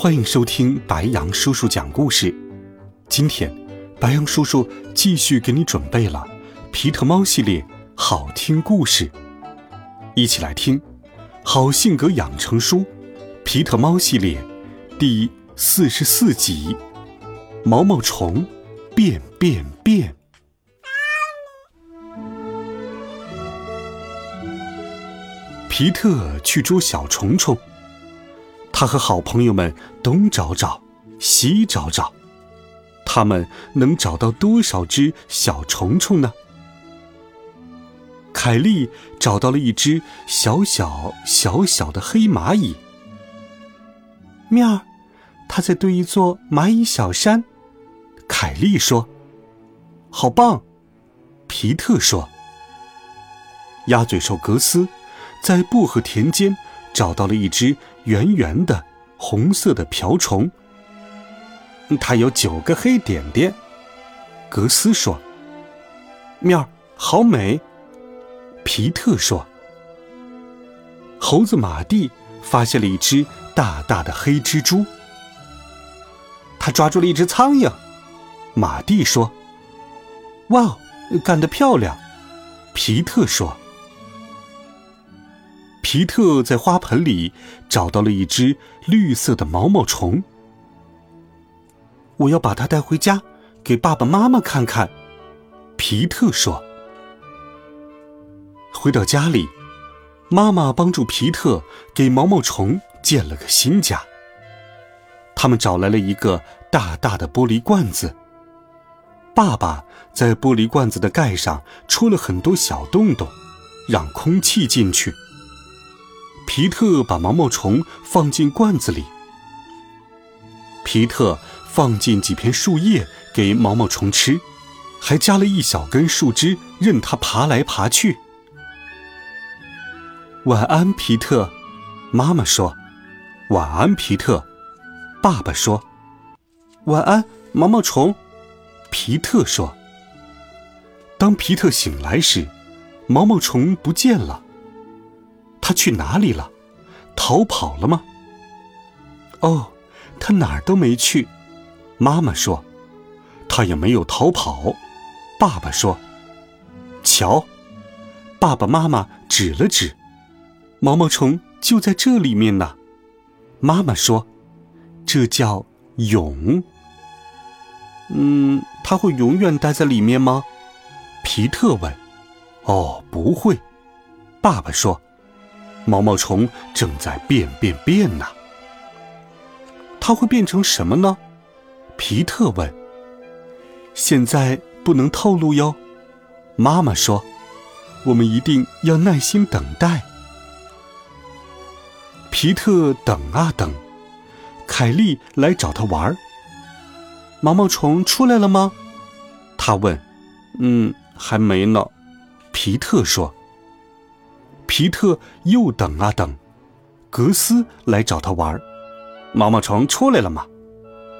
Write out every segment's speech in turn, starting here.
欢迎收听白羊叔叔讲故事。今天，白羊叔叔继续给你准备了皮特猫系列好听故事，一起来听《好性格养成书》皮特猫系列第四十四集《毛毛虫变变变》。皮特去捉小虫虫。他和好朋友们东找找，西找找，他们能找到多少只小虫虫呢？凯莉找到了一只小小小小的黑蚂蚁。喵，它在堆一座蚂蚁小山。凯莉说：“好棒。”皮特说：“鸭嘴兽格斯在薄荷田间。”找到了一只圆圆的红色的瓢虫，它有九个黑点点。格斯说：“面好美。”皮特说：“猴子马蒂发现了一只大大的黑蜘蛛，他抓住了一只苍蝇。”马蒂说：“哇，干得漂亮！”皮特说。皮特在花盆里找到了一只绿色的毛毛虫，我要把它带回家给爸爸妈妈看看。皮特说：“回到家里，妈妈帮助皮特给毛毛虫建了个新家。他们找来了一个大大的玻璃罐子，爸爸在玻璃罐子的盖上戳了很多小洞洞，让空气进去。”皮特把毛毛虫放进罐子里。皮特放进几片树叶给毛毛虫吃，还加了一小根树枝，任它爬来爬去。晚安，皮特。妈妈说：“晚安，皮特。”爸爸说：“晚安，毛毛虫。”皮特说：“当皮特醒来时，毛毛虫不见了。”他去哪里了？逃跑了吗？哦，他哪儿都没去。妈妈说，他也没有逃跑。爸爸说，瞧，爸爸妈妈指了指，毛毛虫就在这里面呢。妈妈说，这叫蛹。嗯，它会永远待在里面吗？皮特问。哦，不会。爸爸说。毛毛虫正在变变变呢，它会变成什么呢？皮特问。现在不能透露哟，妈妈说，我们一定要耐心等待。皮特等啊等，凯莉来找他玩儿。毛毛虫出来了吗？他问。嗯，还没呢。皮特说。皮特又等啊等，格斯来找他玩毛毛虫出来了吗？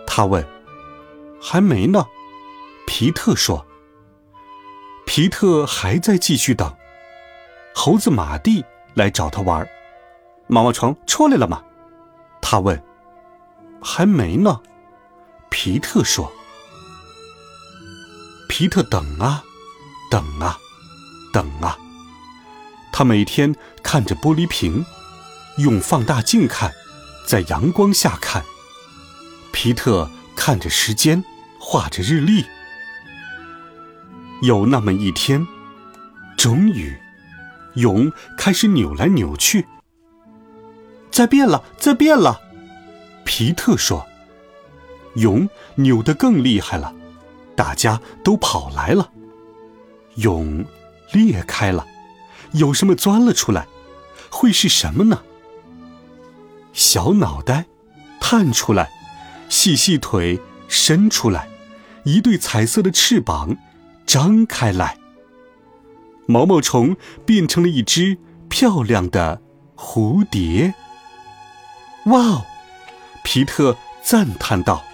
他问。还没呢。皮特说。皮特还在继续等。猴子马蒂来找他玩毛毛虫出来了吗？他问。还没呢。皮特说。皮特等啊，等啊，等啊。他每天看着玻璃瓶，用放大镜看，在阳光下看。皮特看着时间，画着日历。有那么一天，终于，蛹开始扭来扭去。在变了，在变了，皮特说。蛹扭得更厉害了，大家都跑来了。蛹裂开了。有什么钻了出来？会是什么呢？小脑袋，探出来，细细腿伸出来，一对彩色的翅膀张开来。毛毛虫变成了一只漂亮的蝴蝶。哇哦！皮特赞叹道。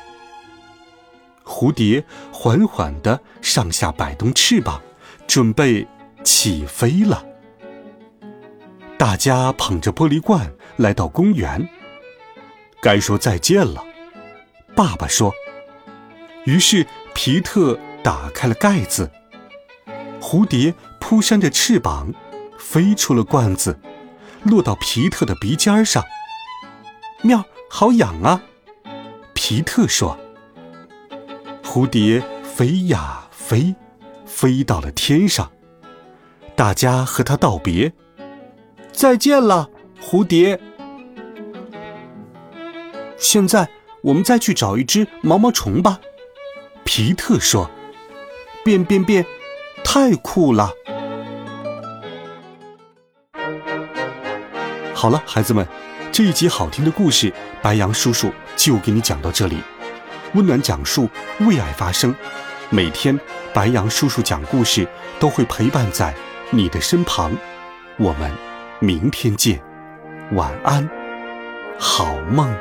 蝴蝶缓缓地上下摆动翅膀，准备起飞了。大家捧着玻璃罐来到公园，该说再见了。爸爸说。于是皮特打开了盖子，蝴蝶扑扇着翅膀，飞出了罐子，落到皮特的鼻尖上。喵，好痒啊！皮特说。蝴蝶飞呀飞，飞到了天上。大家和它道别，再见了，蝴蝶。现在我们再去找一只毛毛虫吧，皮特说。变变变，太酷了！好了，孩子们，这一集好听的故事，白羊叔叔就给你讲到这里。温暖讲述，为爱发声。每天，白羊叔叔讲故事都会陪伴在你的身旁。我们明天见，晚安，好梦。